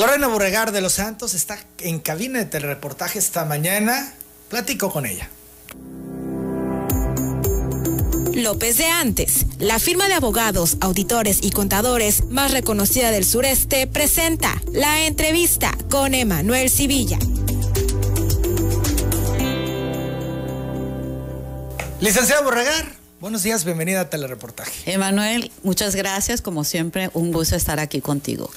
Lorena Borregar de los Santos está en cabina de telereportaje esta mañana. Platico con ella. López de Antes, la firma de abogados, auditores y contadores más reconocida del sureste, presenta la entrevista con Emanuel Civilla. Licenciada Borregar, buenos días, bienvenida a Telereportaje. Emanuel, muchas gracias, como siempre, un gusto estar aquí contigo.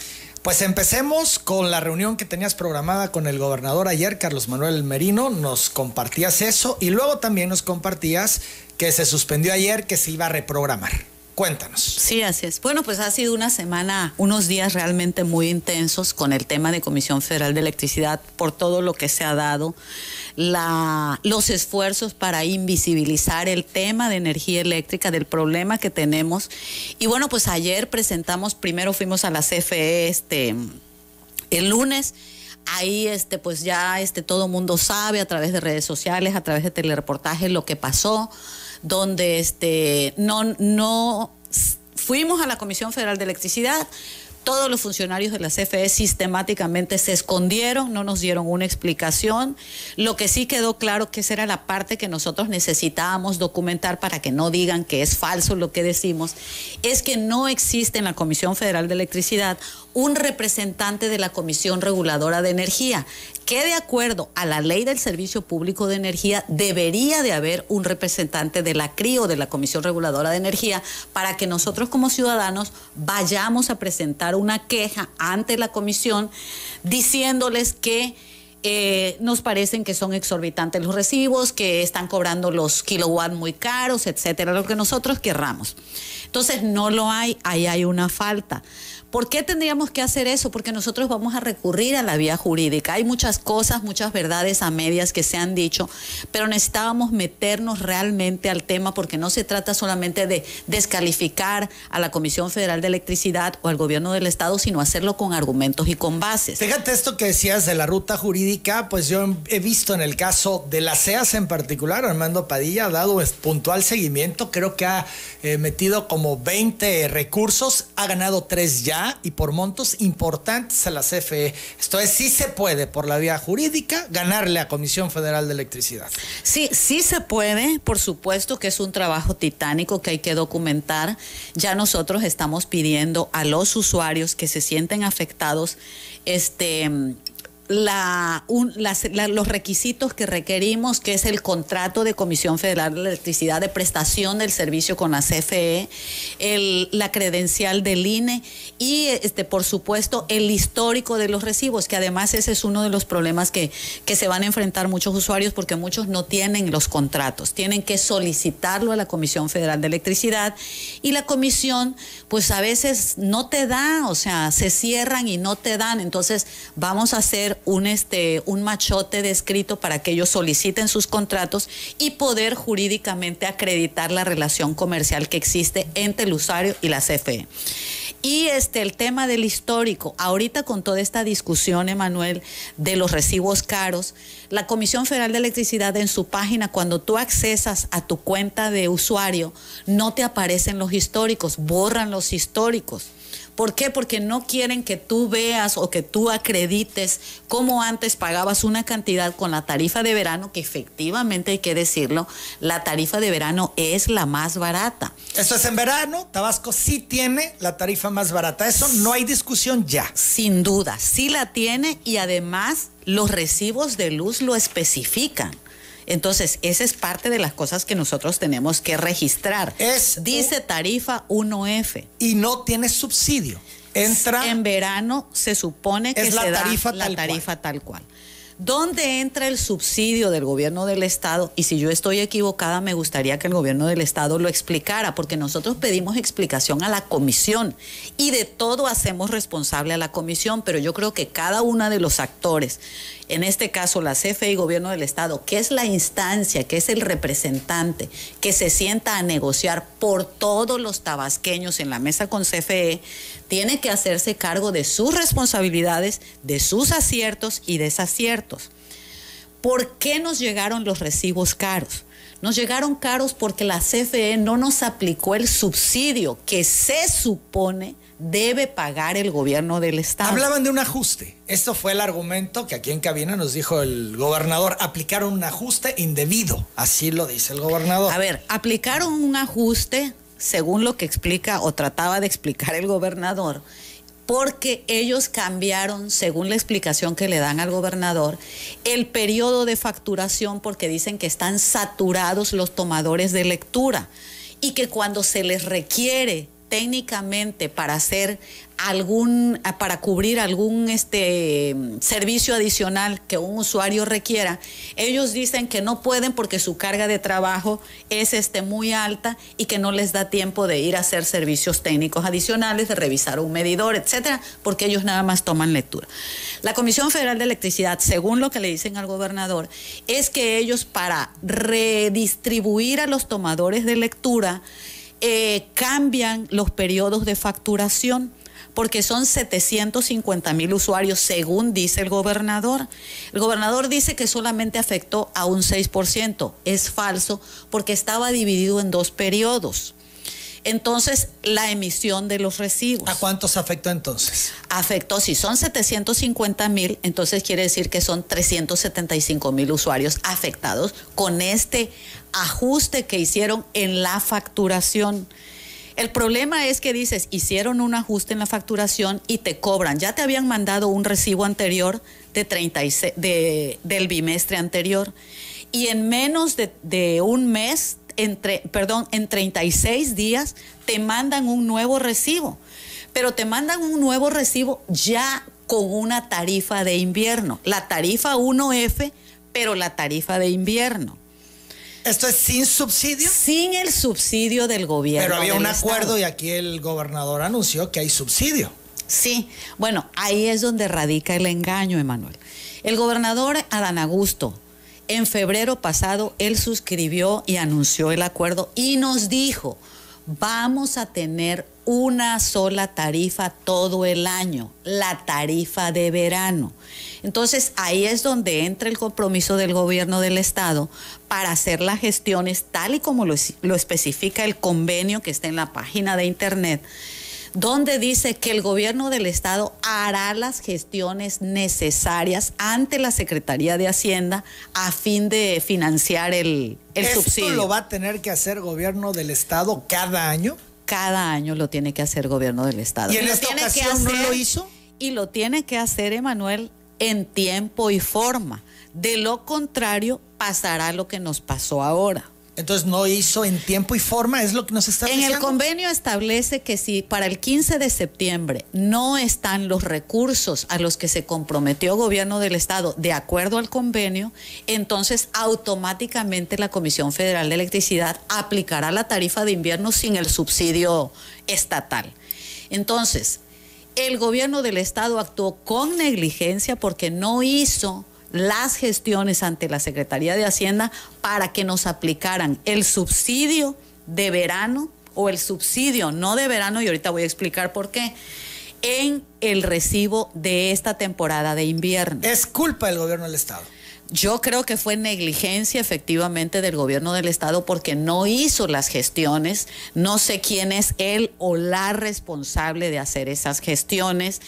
Pues empecemos con la reunión que tenías programada con el gobernador ayer, Carlos Manuel Merino. Nos compartías eso y luego también nos compartías que se suspendió ayer, que se iba a reprogramar. Cuéntanos. Sí, así es. Bueno, pues ha sido una semana, unos días realmente muy intensos con el tema de Comisión Federal de Electricidad por todo lo que se ha dado, la, los esfuerzos para invisibilizar el tema de energía eléctrica, del problema que tenemos. Y bueno, pues ayer presentamos, primero fuimos a la CFE este, el lunes ahí este pues ya este todo mundo sabe a través de redes sociales, a través de telereportajes lo que pasó donde este, no, no fuimos a la Comisión Federal de Electricidad, todos los funcionarios de la CFE sistemáticamente se escondieron, no nos dieron una explicación. Lo que sí quedó claro que esa era la parte que nosotros necesitábamos documentar para que no digan que es falso lo que decimos, es que no existe en la Comisión Federal de Electricidad un representante de la Comisión Reguladora de Energía, que de acuerdo a la ley del Servicio Público de Energía debería de haber un representante de la CRI o de la Comisión Reguladora de Energía para que nosotros como ciudadanos vayamos a presentar una queja ante la comisión diciéndoles que eh, nos parecen que son exorbitantes los recibos, que están cobrando los kilowatts muy caros, etcétera, lo que nosotros querramos. Entonces no lo hay, ahí hay una falta. ¿Por qué tendríamos que hacer eso? Porque nosotros vamos a recurrir a la vía jurídica. Hay muchas cosas, muchas verdades a medias que se han dicho, pero necesitábamos meternos realmente al tema porque no se trata solamente de descalificar a la Comisión Federal de Electricidad o al gobierno del Estado, sino hacerlo con argumentos y con bases. Fíjate esto que decías de la ruta jurídica, pues yo he visto en el caso de la CEAS en particular, Armando Padilla ha dado puntual seguimiento, creo que ha eh, metido como 20 recursos, ha ganado tres ya y por montos importantes a la CFE. Esto es, sí se puede por la vía jurídica ganarle a Comisión Federal de Electricidad. Sí, sí se puede, por supuesto que es un trabajo titánico que hay que documentar. Ya nosotros estamos pidiendo a los usuarios que se sienten afectados este los requisitos que requerimos, que es el contrato de Comisión Federal de Electricidad de prestación del servicio con la CFE, la credencial del INE y, este, por supuesto, el histórico de los recibos, que además ese es uno de los problemas que, que se van a enfrentar muchos usuarios porque muchos no tienen los contratos, tienen que solicitarlo a la Comisión Federal de Electricidad y la comisión, pues a veces no te da, o sea, se cierran y no te dan, entonces vamos a hacer un, este, un machote de escrito para que ellos soliciten sus contratos y poder jurídicamente acreditar la relación comercial que existe entre el usuario y la CFE. Y este, el tema del histórico, ahorita con toda esta discusión, Emanuel, de los recibos caros, la Comisión Federal de Electricidad en su página, cuando tú accesas a tu cuenta de usuario, no te aparecen los históricos, borran los históricos. ¿Por qué? Porque no quieren que tú veas o que tú acredites cómo antes pagabas una cantidad con la tarifa de verano, que efectivamente hay que decirlo, la tarifa de verano es la más barata. Eso es en verano, Tabasco sí tiene la tarifa más barata, eso no hay discusión ya. Sin duda, sí la tiene y además los recibos de luz lo especifican. Entonces, esa es parte de las cosas que nosotros tenemos que registrar. Es Dice tarifa 1F. Y no tiene subsidio. Entra. En verano se supone que la tarifa la tarifa tal cual. ¿Dónde entra el subsidio del gobierno del Estado? Y si yo estoy equivocada, me gustaría que el gobierno del Estado lo explicara, porque nosotros pedimos explicación a la comisión y de todo hacemos responsable a la comisión, pero yo creo que cada uno de los actores, en este caso la CFE y gobierno del Estado, que es la instancia, que es el representante, que se sienta a negociar por todos los tabasqueños en la mesa con CFE, tiene que hacerse cargo de sus responsabilidades, de sus aciertos y desaciertos. ¿Por qué nos llegaron los recibos caros? Nos llegaron caros porque la CFE no nos aplicó el subsidio que se supone debe pagar el gobierno del Estado. Hablaban de un ajuste. Esto fue el argumento que aquí en cabina nos dijo el gobernador. Aplicaron un ajuste indebido. Así lo dice el gobernador. A ver, aplicaron un ajuste, según lo que explica o trataba de explicar el gobernador, porque ellos cambiaron, según la explicación que le dan al gobernador, el periodo de facturación porque dicen que están saturados los tomadores de lectura y que cuando se les requiere técnicamente para hacer algún para cubrir algún este servicio adicional que un usuario requiera, ellos dicen que no pueden porque su carga de trabajo es este muy alta y que no les da tiempo de ir a hacer servicios técnicos adicionales, de revisar un medidor, etcétera, porque ellos nada más toman lectura. La Comisión Federal de Electricidad, según lo que le dicen al gobernador, es que ellos para redistribuir a los tomadores de lectura eh, cambian los periodos de facturación porque son 750 mil usuarios, según dice el gobernador. El gobernador dice que solamente afectó a un 6%. Es falso porque estaba dividido en dos periodos. Entonces, la emisión de los recibos. ¿A cuántos afectó entonces? Afectó, si son 750 mil, entonces quiere decir que son 375 mil usuarios afectados con este ajuste que hicieron en la facturación. El problema es que dices, hicieron un ajuste en la facturación y te cobran. Ya te habían mandado un recibo anterior de 36, de, del bimestre anterior y en menos de, de un mes entre, perdón, en 36 días te mandan un nuevo recibo, pero te mandan un nuevo recibo ya con una tarifa de invierno, la tarifa 1F, pero la tarifa de invierno. ¿Esto es sin subsidio? Sin el subsidio del gobierno. Pero había un acuerdo y aquí el gobernador anunció que hay subsidio. Sí, bueno, ahí es donde radica el engaño, Emanuel. El gobernador Adán Augusto en febrero pasado, él suscribió y anunció el acuerdo y nos dijo, vamos a tener una sola tarifa todo el año, la tarifa de verano. Entonces ahí es donde entra el compromiso del gobierno del estado para hacer las gestiones tal y como lo, lo especifica el convenio que está en la página de internet donde dice que el gobierno del estado hará las gestiones necesarias ante la Secretaría de Hacienda a fin de financiar el, el subsidio. ¿Esto lo va a tener que hacer gobierno del estado cada año? Cada año lo tiene que hacer gobierno del estado. ¿Y en esta ocasión no lo hizo? Y lo tiene que hacer, Emanuel, en tiempo y forma. De lo contrario, pasará lo que nos pasó ahora. Entonces no hizo en tiempo y forma, es lo que nos está diciendo. En el convenio establece que si para el 15 de septiembre no están los recursos a los que se comprometió el gobierno del estado de acuerdo al convenio, entonces automáticamente la Comisión Federal de Electricidad aplicará la tarifa de invierno sin el subsidio estatal. Entonces, el gobierno del estado actuó con negligencia porque no hizo las gestiones ante la Secretaría de Hacienda para que nos aplicaran el subsidio de verano o el subsidio no de verano, y ahorita voy a explicar por qué, en el recibo de esta temporada de invierno. Es culpa del gobierno del Estado. Yo creo que fue negligencia efectivamente del gobierno del estado porque no hizo las gestiones. No sé quién es él o la responsable de hacer esas gestiones.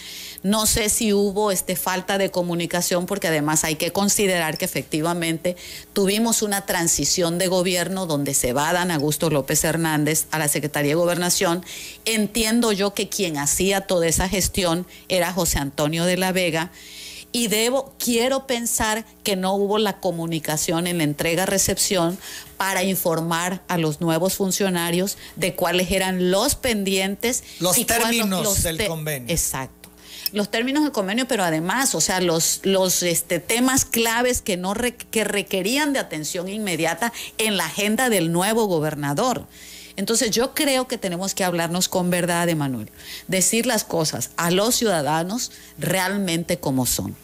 No sé si hubo este falta de comunicación porque además hay que considerar que efectivamente tuvimos una transición de gobierno donde se va Dan Augusto López Hernández a la Secretaría de Gobernación. Entiendo yo que quien hacía toda esa gestión era José Antonio de la Vega y debo, quiero pensar que no hubo la comunicación en la entrega-recepción para informar a los nuevos funcionarios de cuáles eran los pendientes. Los términos del convenio. Exacto. Los términos del convenio, pero además, o sea, los, los este, temas claves que, no que requerían de atención inmediata en la agenda del nuevo gobernador. Entonces yo creo que tenemos que hablarnos con verdad, Emanuel, decir las cosas a los ciudadanos realmente como son.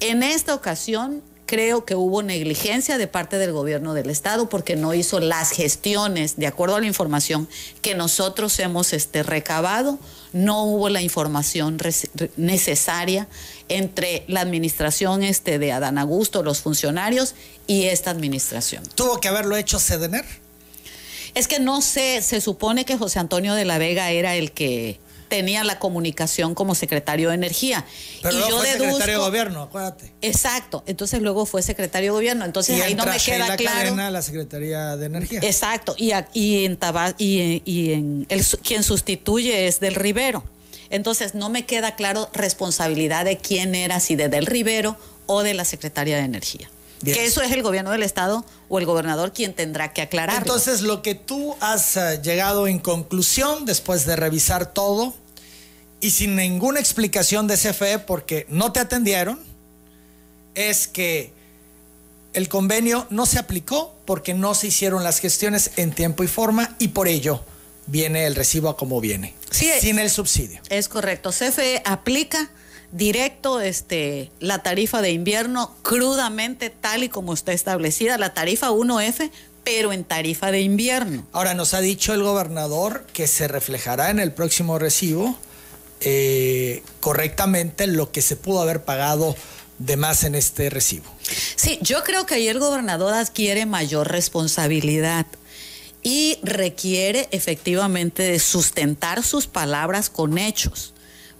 En esta ocasión creo que hubo negligencia de parte del gobierno del estado porque no hizo las gestiones de acuerdo a la información que nosotros hemos este, recabado, no hubo la información necesaria entre la administración este, de Adán Augusto, los funcionarios y esta administración. ¿Tuvo que haberlo hecho Sedener? Es que no sé, se supone que José Antonio de la Vega era el que tenía la comunicación como secretario de Energía. Pero y luego yo fue deduzco, secretario de gobierno, acuérdate. Exacto. Entonces luego fue secretario de gobierno. Entonces y ahí no me queda claro. Cadena, la Secretaría de Energía. Exacto. Y, a- y en Taba- y, y en el, quien sustituye es del Rivero. Entonces no me queda claro responsabilidad de quién era, si de del Rivero o de la Secretaría de Energía. Bien. Que eso es el gobierno del estado o el gobernador quien tendrá que aclararlo. Entonces, lo que tú has eh, llegado en conclusión después de revisar todo y sin ninguna explicación de CFE porque no te atendieron, es que el convenio no se aplicó porque no se hicieron las gestiones en tiempo y forma y por ello viene el recibo a como viene, Sí, sin el subsidio. Es correcto. CFE aplica directo este, la tarifa de invierno crudamente tal y como está establecida, la tarifa 1F, pero en tarifa de invierno. Ahora nos ha dicho el gobernador que se reflejará en el próximo recibo eh, correctamente lo que se pudo haber pagado de más en este recibo. Sí, yo creo que ahí el gobernador adquiere mayor responsabilidad y requiere efectivamente de sustentar sus palabras con hechos.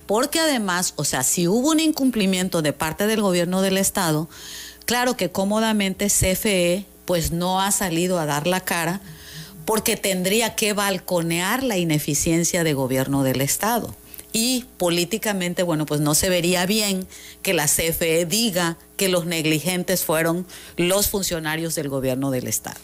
Porque además, o sea, si hubo un incumplimiento de parte del gobierno del estado, claro que cómodamente CFE pues no ha salido a dar la cara porque tendría que balconear la ineficiencia de gobierno del estado. Y políticamente, bueno, pues no se vería bien que la CFE diga que los negligentes fueron los funcionarios del gobierno del estado.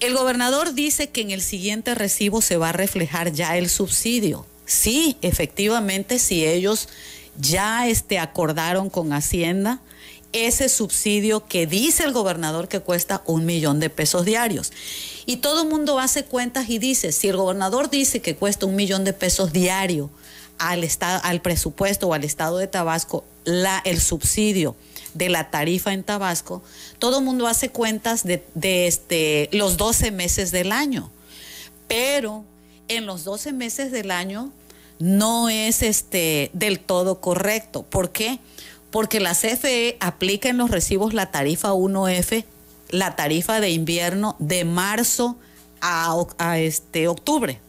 El gobernador dice que en el siguiente recibo se va a reflejar ya el subsidio. Sí, efectivamente, si ellos ya este, acordaron con Hacienda ese subsidio que dice el gobernador que cuesta un millón de pesos diarios. Y todo el mundo hace cuentas y dice, si el gobernador dice que cuesta un millón de pesos diario al, estado, al presupuesto o al estado de Tabasco, la, el subsidio de la tarifa en Tabasco, todo el mundo hace cuentas de, de este, los 12 meses del año. Pero en los 12 meses del año no es este, del todo correcto. ¿Por qué? Porque la CFE aplica en los recibos la tarifa 1F, la tarifa de invierno de marzo a, a este, octubre.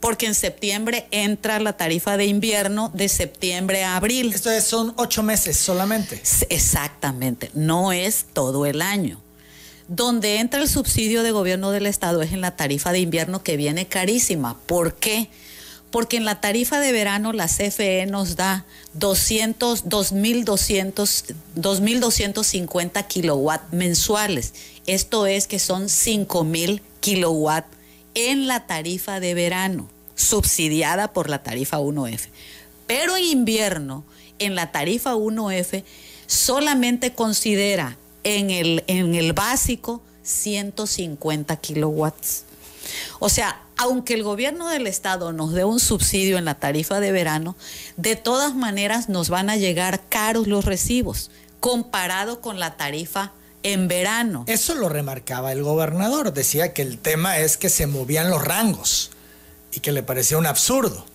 Porque en septiembre entra la tarifa de invierno de septiembre a abril. Esto es, son ocho meses solamente. Exactamente, no es todo el año. Donde entra el subsidio de gobierno del estado es en la tarifa de invierno que viene carísima. ¿Por qué? Porque en la tarifa de verano la CFE nos da 200, 2.200, 2.250 kilowatt mensuales. Esto es que son 5.000 kilowatt en la tarifa de verano, subsidiada por la tarifa 1F. Pero en invierno, en la tarifa 1F, solamente considera en el, en el básico 150 kilowatts. O sea, aunque el gobierno del estado nos dé un subsidio en la tarifa de verano, de todas maneras nos van a llegar caros los recibos comparado con la tarifa en verano. Eso lo remarcaba el gobernador. Decía que el tema es que se movían los rangos y que le parecía un absurdo.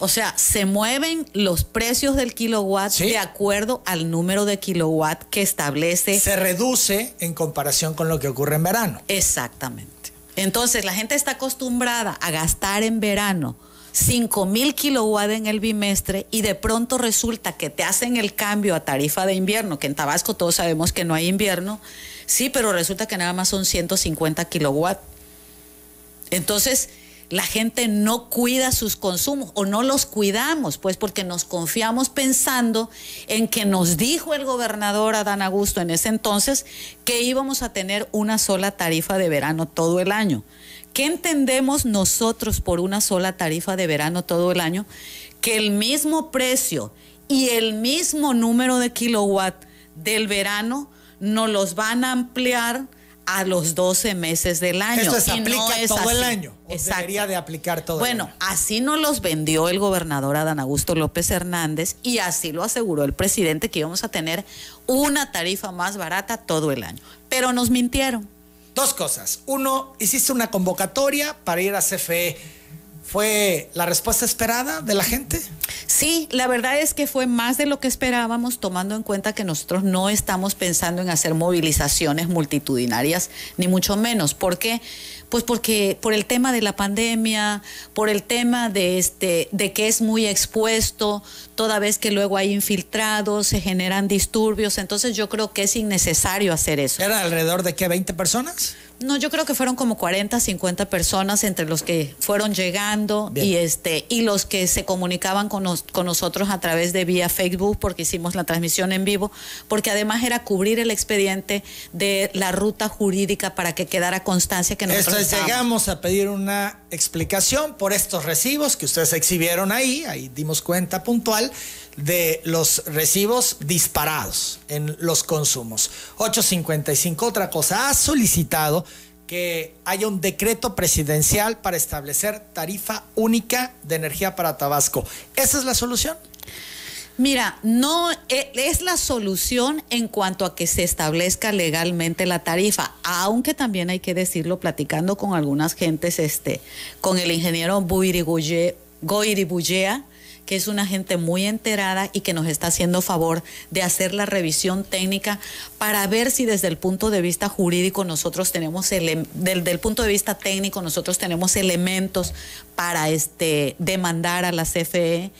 O sea, se mueven los precios del kilowatt Sí. de acuerdo al número de kilowatt que establece. Se reduce en comparación con lo que ocurre en verano. Exactamente. Entonces, la gente está acostumbrada a gastar en verano 5 mil kilowatt en el bimestre y de pronto resulta que te hacen el cambio a tarifa de invierno, que en Tabasco todos sabemos que no hay invierno, sí, pero resulta que nada más son 150 kilowatt. Entonces, la gente no cuida sus consumos o no los cuidamos, pues porque nos confiamos pensando en que nos dijo el gobernador Adán Augusto en ese entonces que íbamos a tener una sola tarifa de verano todo el año. ¿Qué entendemos nosotros por una sola tarifa de verano todo el año? Que el mismo precio y el mismo número de kilowatt del verano nos los van a ampliar a los 12 meses del año. Esto se no aplica es todo el año. Exacto. Debería de aplicar todo Bueno, el año. así nos los vendió el gobernador Adán Augusto López Hernández y así lo aseguró el presidente que íbamos a tener una tarifa más barata todo el año. Pero nos mintieron. Dos cosas. Uno, hiciste una convocatoria para ir a CFE. ¿Fue la respuesta esperada de la gente? Sí, la verdad es que fue más de lo que esperábamos, tomando en cuenta que nosotros no estamos pensando en hacer movilizaciones multitudinarias, ni mucho menos. ¿Por qué? Pues porque por el tema de la pandemia, por el tema de este, de que es muy expuesto, toda vez que luego hay infiltrados, se generan disturbios, entonces yo creo que es innecesario hacer eso. ¿Era alrededor de qué, 20 personas? No, yo creo que fueron como 40, 50 personas entre los que fueron llegando y este y los que se comunicaban con, con nosotros a través de vía Facebook porque hicimos la transmisión en vivo, porque además era cubrir el expediente de la ruta jurídica para que quedara constancia que nosotros Esto llegamos a pedir una explicación por estos recibos que ustedes exhibieron ahí, ahí dimos cuenta puntual de los recibos disparados en los consumos. 855, otra cosa, ha solicitado que haya un decreto presidencial para establecer tarifa única de energía para Tabasco. ¿Esa es la solución? Mira, no e, es la solución en cuanto a que se establezca legalmente la tarifa, aunque también hay que decirlo platicando con algunas gentes, este, con el ingeniero Goiribuyea, que es una gente muy enterada y que nos está haciendo favor de hacer la revisión técnica para ver si desde el punto de vista jurídico nosotros tenemos, el, del, del punto de vista técnico nosotros tenemos elementos para este, demandar a la CFE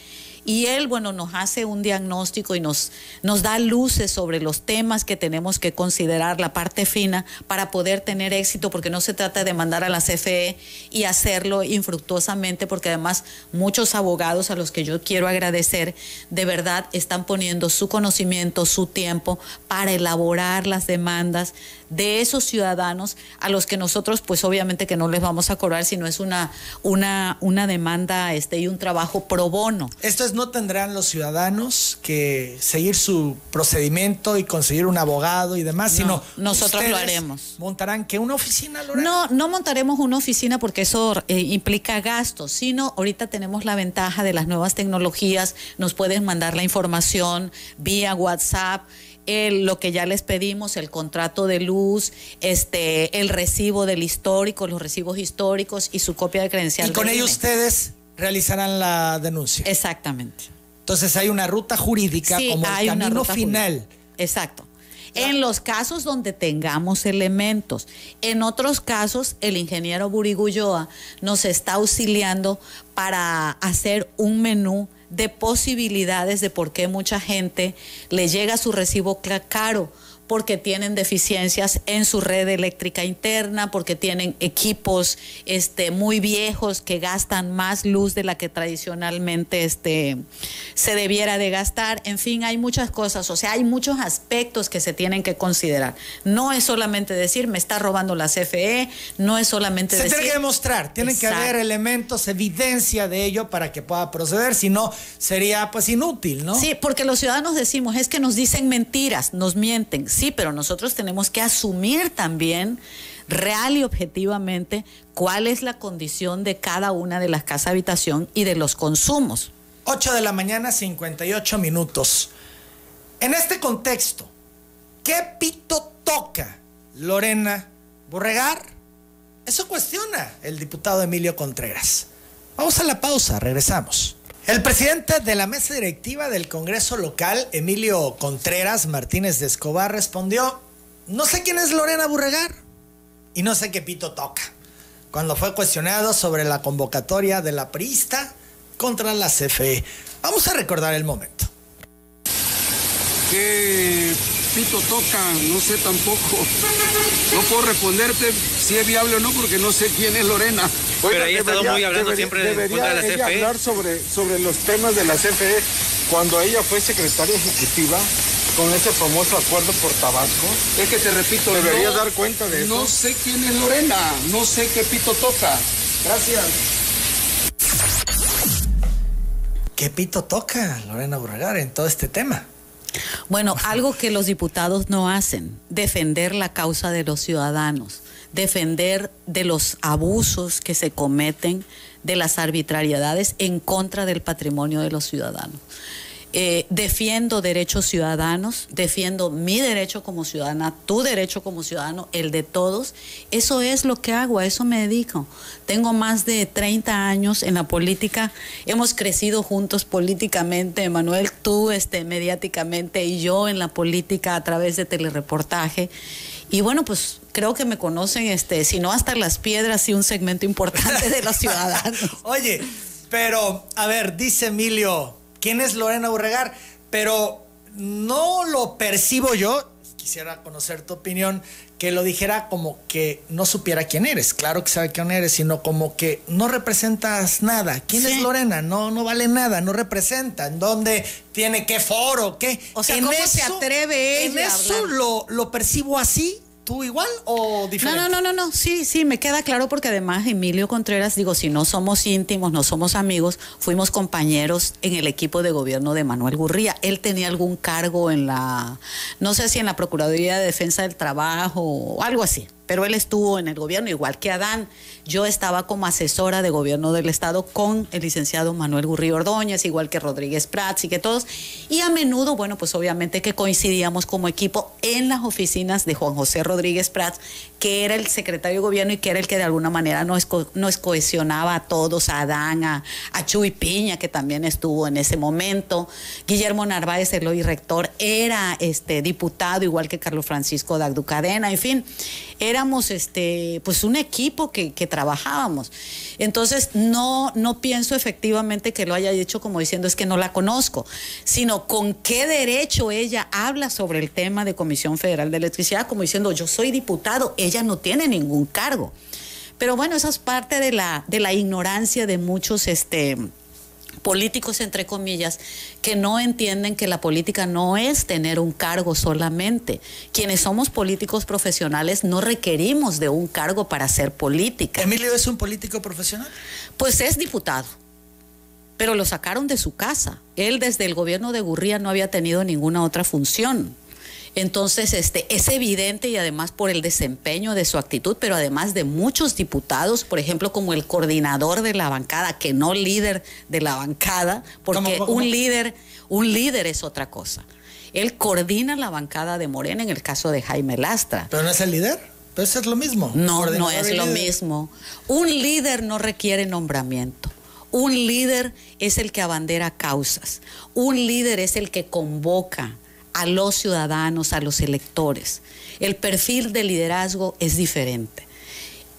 y él, bueno, nos hace un diagnóstico y nos, nos da luces sobre los temas que tenemos que considerar, la parte fina, para poder tener éxito, porque no se trata de mandar a la CFE y hacerlo infructuosamente, porque además muchos abogados a los que yo quiero agradecer, de verdad están poniendo su conocimiento, su tiempo para elaborar las demandas de esos ciudadanos a los que nosotros pues obviamente que no les vamos a cobrar sino es una una una demanda este y un trabajo pro bono. Esto es no tendrán los ciudadanos que seguir su procedimiento y conseguir un abogado y demás, sino nosotros lo haremos. ¿Montarán que una oficina, Lorena? No, no montaremos una oficina porque eso eh, implica gastos, sino ahorita tenemos la ventaja de las nuevas tecnologías, nos pueden mandar la información vía WhatsApp el, lo que ya les pedimos, el contrato de luz, este, el recibo del histórico, los recibos históricos y su copia de credencial. Y con ellos ustedes realizarán la denuncia. Exactamente. Entonces hay una ruta jurídica como el camino final. Exacto. En los casos donde tengamos elementos. En otros casos, el ingeniero Burigulloa nos está auxiliando para hacer un menú de posibilidades de por qué mucha gente le llega su recibo caro porque tienen deficiencias en su red eléctrica interna, porque tienen equipos este, muy viejos que gastan más luz de la que tradicionalmente este, se debiera de gastar. En fin, hay muchas cosas, o sea, hay muchos aspectos que se tienen que considerar. No es solamente decir, me está robando la CFE, no es solamente se decir... Se tiene que demostrar, tienen que haber elementos, evidencia de ello para que pueda proceder, si no, sería pues inútil, ¿no? Sí, porque los ciudadanos decimos, es que nos dicen mentiras, nos mienten Sí, pero nosotros tenemos que asumir también real y objetivamente cuál es la condición de cada una de las casas habitación y de los consumos. 8 de la mañana, 58 minutos. En este contexto, ¿qué pito toca Lorena Borregar? Eso cuestiona el diputado Emilio Contreras. Vamos a la pausa, regresamos. El presidente de la mesa directiva del Congreso local, Emilio Contreras Martínez de Escobar, respondió, no sé quién es Lorena Burregar y no sé qué pito toca, cuando fue cuestionado sobre la convocatoria de la priista contra la CFE. Vamos a recordar el momento. ¿Qué pito toca? No sé tampoco. No puedo responderte si es viable o no porque no sé quién es Lorena. Pero ella ha estado muy hablando siempre de, la CFE. hablar sobre, sobre los temas de la CFE cuando ella fue secretaria ejecutiva con ese famoso acuerdo por Tabasco. Es que te repito, debería dar cuenta de eso. No sé quién es Lorena, no sé qué pito toca. Gracias. ¿Qué pito toca Lorena Burregar en todo este tema? Bueno, algo que los diputados no hacen, defender la causa de los ciudadanos defender de los abusos que se cometen, de las arbitrariedades en contra del patrimonio de los ciudadanos. Eh, defiendo derechos ciudadanos, defiendo mi derecho como ciudadana, tu derecho como ciudadano, el de todos. Eso es lo que hago, a eso me dedico. Tengo más de 30 años en la política, hemos crecido juntos políticamente, Manuel, tú este, mediáticamente y yo en la política a través de telereportaje. Y bueno, pues creo que me conocen, este, si no hasta las piedras y un segmento importante de los ciudadanos. Oye, pero a ver, dice Emilio, quién es Lorena Burregar, pero no lo percibo yo, quisiera conocer tu opinión, que lo dijera como que no supiera quién eres. Claro que sabe quién eres, sino como que no representas nada. ¿Quién es Lorena? No, no vale nada, no representa. ¿En dónde tiene qué foro? ¿Qué? O sea, ¿cómo se atreve ella En eso lo, lo percibo así. ¿Tú igual o diferente? No, no, no, no, no, sí, sí, me queda claro porque además Emilio Contreras, digo, si no somos íntimos, no somos amigos, fuimos compañeros en el equipo de gobierno de Manuel Gurría. Él tenía algún cargo en la, no sé si en la Procuraduría de Defensa del Trabajo o algo así pero él estuvo en el gobierno, igual que Adán. Yo estaba como asesora de gobierno del Estado con el licenciado Manuel Gurri Ordóñez, igual que Rodríguez Prats y que todos. Y a menudo, bueno, pues obviamente que coincidíamos como equipo en las oficinas de Juan José Rodríguez Prats, que era el secretario de gobierno y que era el que de alguna manera nos, cohesionaba a todos, a Adán, a, Chuy Piña, que también estuvo en ese momento. Guillermo Narváez, el hoy rector, era este diputado, igual que Carlos Francisco Dagducadena, en fin éramos este, pues un equipo que, trabajábamos. Entonces, no, no pienso efectivamente que lo haya dicho como diciendo es que no la conozco, sino con qué derecho ella habla sobre el tema de Comisión Federal de Electricidad, como diciendo yo soy diputado, ella no tiene ningún cargo. Pero bueno, esa es parte de la, de la ignorancia de muchos este, políticos, entre comillas, que no entienden que la política no es tener un cargo solamente. Quienes somos políticos profesionales no requerimos de un cargo para hacer política. ¿Emilio es un político profesional? Pues es diputado, pero lo sacaron de su casa. Él desde el gobierno de Gurría no había tenido ninguna otra función. Entonces, este, es evidente y además por el desempeño de su actitud, pero además de muchos diputados, por ejemplo, como el coordinador de la bancada, que no líder de la bancada, porque un líder, un líder es otra cosa. Él coordina la bancada de Morena en el caso de Jaime Lastra. Pero no es el líder. Pero eso es lo mismo. No, no es lo mismo. Un líder no requiere nombramiento. Un líder es el que abandera causas. Un líder es el que convoca, a los ciudadanos, a los electores. El perfil de liderazgo es diferente.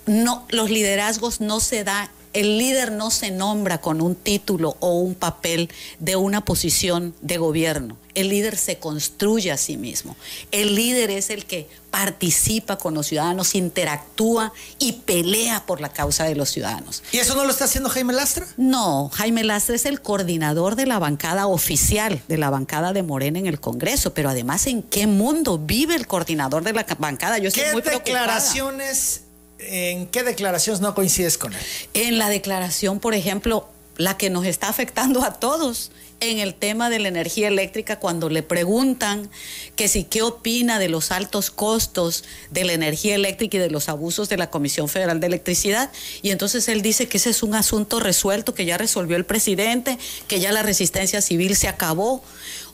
No, los liderazgos no se da el líder no se nombra con un título o un papel de una posición de gobierno. El líder se construye a sí mismo. El líder es el que participa con los ciudadanos, interactúa y pelea por la causa de los ciudadanos. ¿Y eso no lo está haciendo Jaime Lastra? No, Jaime Lastra es el coordinador de la bancada oficial, de la bancada de Morena en el Congreso, pero además en qué mundo vive el coordinador de la bancada. Yo estoy ¿Qué muy declaraciones ¿En qué declaraciones no coincides con él? En la declaración, por ejemplo, la que nos está afectando a todos en el tema de la energía eléctrica cuando le preguntan que si qué opina de los altos costos de la energía eléctrica y de los abusos de la Comisión Federal de Electricidad y entonces él dice que ese es un asunto resuelto que ya resolvió el presidente, que ya la resistencia civil se acabó.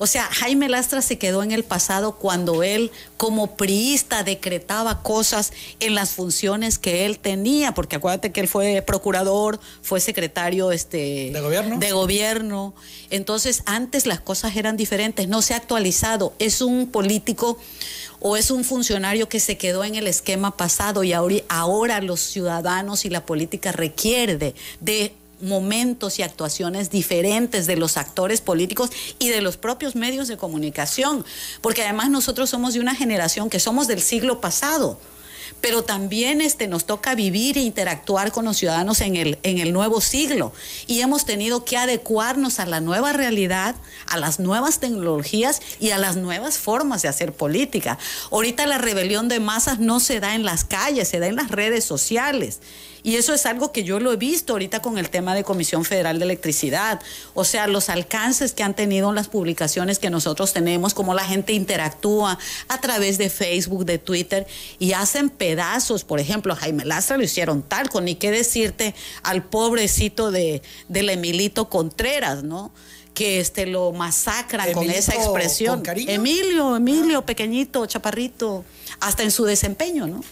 O sea, Jaime Lastra se quedó en el pasado cuando él como priista decretaba cosas en las funciones que él tenía, porque acuérdate que él fue procurador, fue secretario este, de gobierno. De gobierno. Entonces, antes las cosas eran diferentes, no se ha actualizado. Es un político o es un funcionario que se quedó en el esquema pasado y ahora los ciudadanos y la política requiere de momentos y actuaciones diferentes de los actores políticos y de los propios medios de comunicación, porque además nosotros somos de una generación que somos del siglo pasado pero también este, nos toca vivir e interactuar con los ciudadanos en el, en el nuevo siglo. Y hemos tenido que adecuarnos a la nueva realidad, a las nuevas tecnologías y a las nuevas formas de hacer política. Ahorita la rebelión de masas no se da en las calles, se da en las redes sociales. Y eso es algo que yo lo he visto ahorita con el tema de Comisión Federal de Electricidad. O sea, los alcances que han tenido las publicaciones que nosotros tenemos, cómo la gente interactúa a través de Facebook, de Twitter y hacen pedazos. Por ejemplo, a Jaime Lastra lo hicieron talco, ni qué decirte al pobrecito de, del Emilito Contreras, ¿no? que este lo masacran con esa expresión. Emilio, Emilio, ah. pequeñito, chaparrito, hasta en su desempeño, ¿no?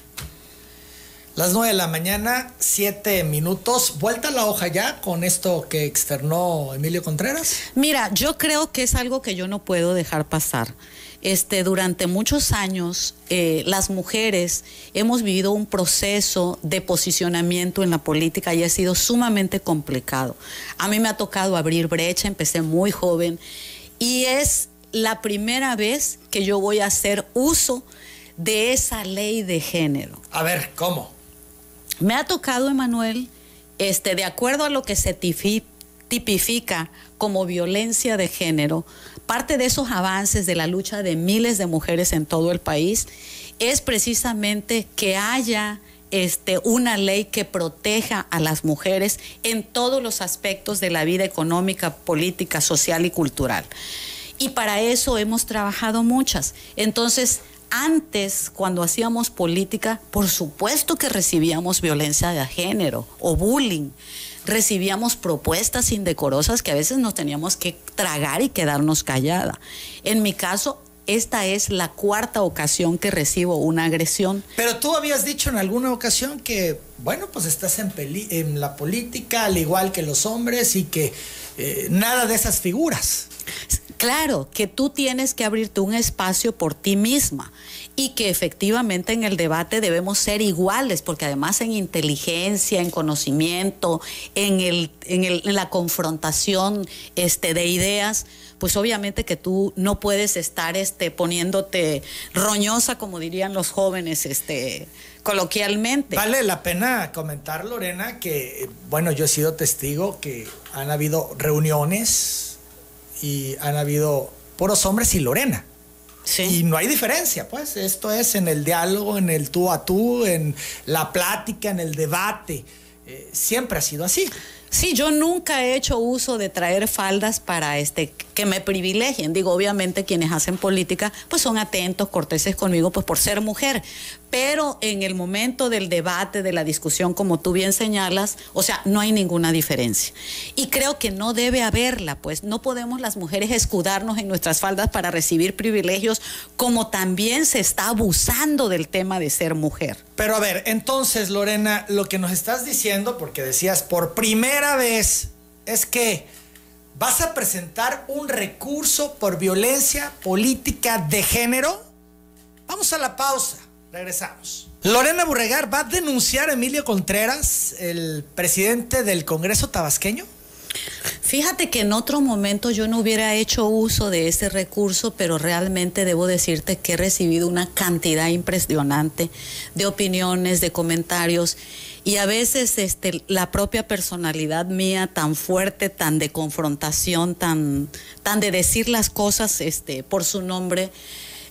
Las nueve de la mañana, siete minutos. ¿Vuelta la hoja ya con esto que externó Emilio Contreras? Mira, yo creo que es algo que yo no puedo dejar pasar. Este, durante muchos años eh, las mujeres hemos vivido un proceso de posicionamiento en la política y ha sido sumamente complicado. A mí me ha tocado abrir brecha, empecé muy joven y es la primera vez que yo voy a hacer uso de esa ley de género. A ver, ¿cómo? Me ha tocado, Emanuel, este, de acuerdo a lo que se tipifica como violencia de género, parte de esos avances de la lucha de miles de mujeres en todo el país es precisamente que haya este, una ley que proteja a las mujeres en todos los aspectos de la vida económica, política, social y cultural. Y para eso hemos trabajado muchas. Entonces, antes, cuando hacíamos política, por supuesto que recibíamos violencia de género o bullying recibíamos propuestas indecorosas que a veces nos teníamos que tragar y quedarnos callada. En mi caso, esta es la cuarta ocasión que recibo una agresión. Pero tú habías dicho en alguna ocasión que, bueno, pues estás en, la política al igual que los hombres y que eh, nada de esas figuras. Claro, que tú tienes que abrirte un espacio por ti misma y que efectivamente en el debate debemos ser iguales, porque además en inteligencia, en conocimiento, en, el, en, la confrontación este, de ideas, pues obviamente que tú no puedes estar este, poniéndote roñosa, como dirían los jóvenes este, coloquialmente. Vale la pena comentar, Lorena, que, bueno, yo he sido testigo que han habido reuniones y han habido puros hombres y Lorena. Y no hay diferencia, pues esto es en el diálogo, en el tú a tú, en la plática, en el debate. Eh, siempre ha sido así. Sí, yo nunca he hecho uso de traer faldas para este que me privilegien. Digo, obviamente quienes hacen política pues son atentos, corteses conmigo pues por ser mujer, pero en el momento del debate, de la discusión, como tú bien señalas, o sea, no hay ninguna diferencia. Y creo que no debe haberla, pues no podemos las mujeres escudarnos en nuestras faldas para recibir privilegios, como también se está abusando del tema de ser mujer. Pero a ver, entonces, Lorena, lo que nos estás diciendo, porque decías por primera vez, es que vas a presentar un recurso por violencia política de género. Vamos a la pausa. Regresamos. Lorena Burregar va a denunciar a Emilio Contreras, el presidente del Congreso tabasqueño. Fíjate que en otro momento yo no hubiera hecho uso de ese recurso, pero realmente debo decirte que he recibido una cantidad impresionante de opiniones, de comentarios y a veces este, la propia personalidad mía tan fuerte, tan de confrontación, tan, tan de decir las cosas este, por su nombre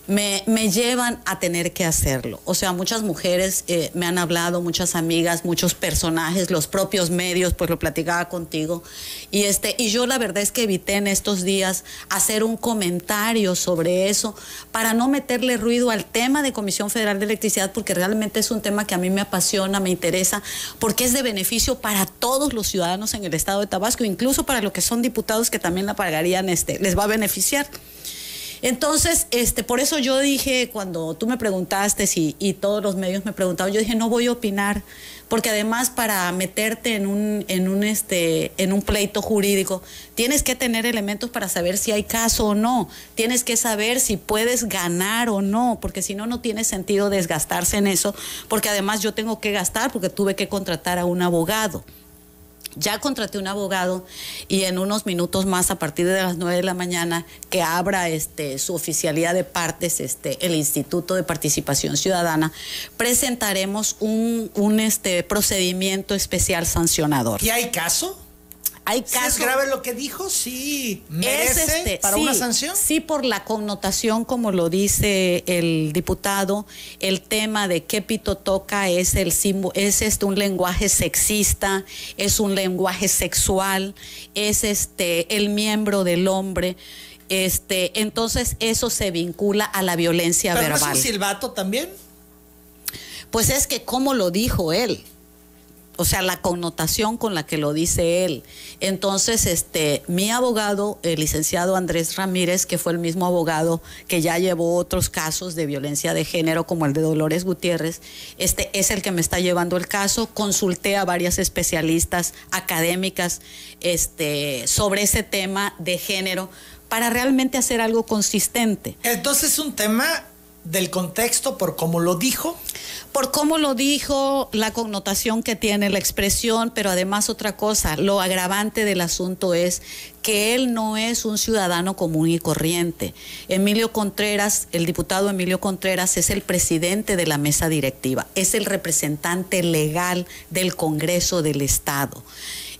me, llevan a tener que hacerlo. O sea, muchas mujeres eh, me han hablado, muchas amigas, muchos personajes, los propios medios, pues lo platicaba contigo. Y, este, y yo la verdad es que evité en estos días hacer un comentario sobre eso para no meterle ruido al tema de Comisión Federal de Electricidad, porque realmente es un tema que a mí me apasiona, me interesa, porque es de beneficio para todos los ciudadanos en el estado de Tabasco, incluso para los que son diputados que también la pagarían, este, les va a beneficiar. Entonces, este, por eso yo dije, cuando tú me preguntaste si, y todos los medios me preguntaban, yo dije, no voy a opinar, porque además para meterte en un, en un, este, en un pleito jurídico, tienes que tener elementos para saber si hay caso o no, tienes que saber si puedes ganar o no, porque si no, no tiene sentido desgastarse en eso, porque además yo tengo que gastar porque tuve que contratar a un abogado. Ya contraté un abogado y en unos minutos más, a partir de las 9 de la mañana, que abra este, su oficialidad de partes, este, el Instituto de Participación Ciudadana, presentaremos un, un este, procedimiento especial sancionador. ¿Y hay caso? Hay casos. ¿Es grave lo que dijo? Sí. ¿Merece este, para una sanción? Sí, por la connotación, como lo dice el diputado, el tema de qué pito toca es el es este un lenguaje sexista, es un lenguaje sexual, es este el miembro del hombre. Este, entonces eso se vincula a la violencia ¿Pero verbal. ¿Es un silbato también? Pues es que cómo lo dijo él. O sea, la connotación con la que lo dice él. Entonces, este, mi abogado, el licenciado Andrés Ramírez, que fue el mismo abogado que ya llevó otros casos de violencia de género, como el de Dolores Gutiérrez, este, es el que me está llevando el caso. Consulté a varias especialistas académicas este, sobre ese tema de género para realmente hacer algo consistente. Entonces, es un tema del contexto por cómo lo dijo? Por cómo lo dijo, la connotación que tiene la expresión, pero además otra cosa, lo agravante del asunto es que él no es un ciudadano común y corriente. Emilio Contreras, el diputado Emilio Contreras, es el presidente de la mesa directiva, es el representante legal del Congreso del Estado.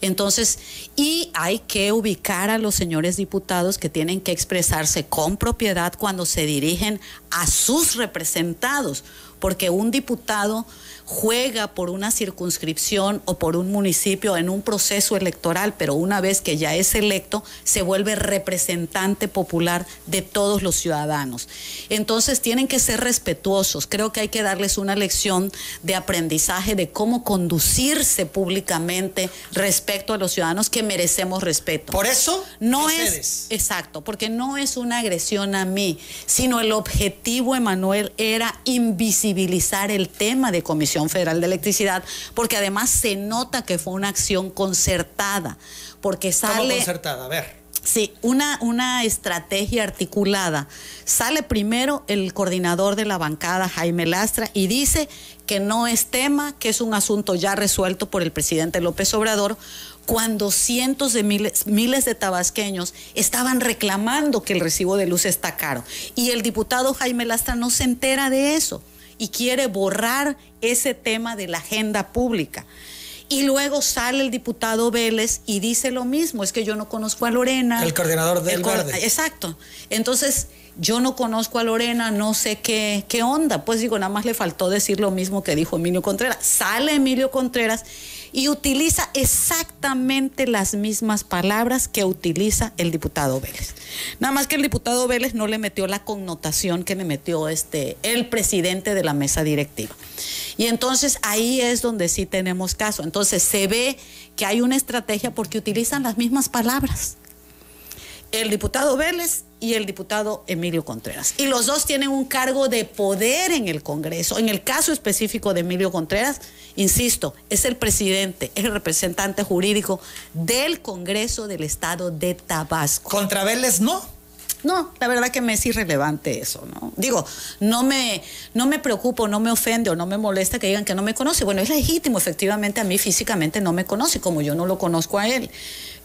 Entonces, y hay que ubicar a los señores diputados que tienen que expresarse con propiedad cuando se dirigen a sus representados, porque un diputado juega por una circunscripción o por un municipio en un proceso electoral, pero una vez que ya es electo, se vuelve representante popular de todos los ciudadanos. Entonces tienen que ser respetuosos. Creo que hay que darles una lección de aprendizaje de cómo conducirse públicamente respecto a los ciudadanos que merecemos respeto. Por eso no es exacto, porque no es una agresión a mí, sino el objetivo, Emanuel, era invisibilizar el tema de comisión Federal de Electricidad, porque además se nota que fue una acción concertada, porque sale... ¿Cómo concertada? A ver. Sí, una, una estrategia articulada. Sale primero el coordinador de la bancada, Jaime Lastra, y dice que no es tema, que es un asunto ya resuelto por el presidente López Obrador, cuando cientos de miles, miles de tabasqueños estaban reclamando que el recibo de luz está caro. Y el diputado Jaime Lastra no se entera de eso y quiere borrar ese tema de la agenda pública. Y luego sale el diputado Vélez y dice lo mismo, es que yo no conozco a Lorena. El coordinador del Verde. Exacto. Entonces, yo no conozco a Lorena, no sé qué, qué onda. Pues digo, nada más le faltó decir lo mismo que dijo Emilio Contreras. Sale Emilio Contreras y utiliza exactamente las mismas palabras que utiliza el diputado Vélez. Nada más que el diputado Vélez no le metió la connotación que le metió este, el presidente de la mesa directiva. Y entonces ahí es donde sí tenemos caso. Entonces se ve que hay una estrategia porque utilizan las mismas palabras. El diputado Vélez y el diputado Emilio Contreras. Y los dos tienen un cargo de poder en el Congreso. En el caso específico de Emilio Contreras, insisto, es el presidente, es el representante jurídico del Congreso del Estado de Tabasco. ¿Contra Vélez no? No, la verdad que me es irrelevante eso, ¿no? Digo, no me, no me preocupo, no me ofende o no me molesta que digan que no me conoce. Bueno, es legítimo, efectivamente, a mí físicamente no me conoce, como yo no lo conozco a él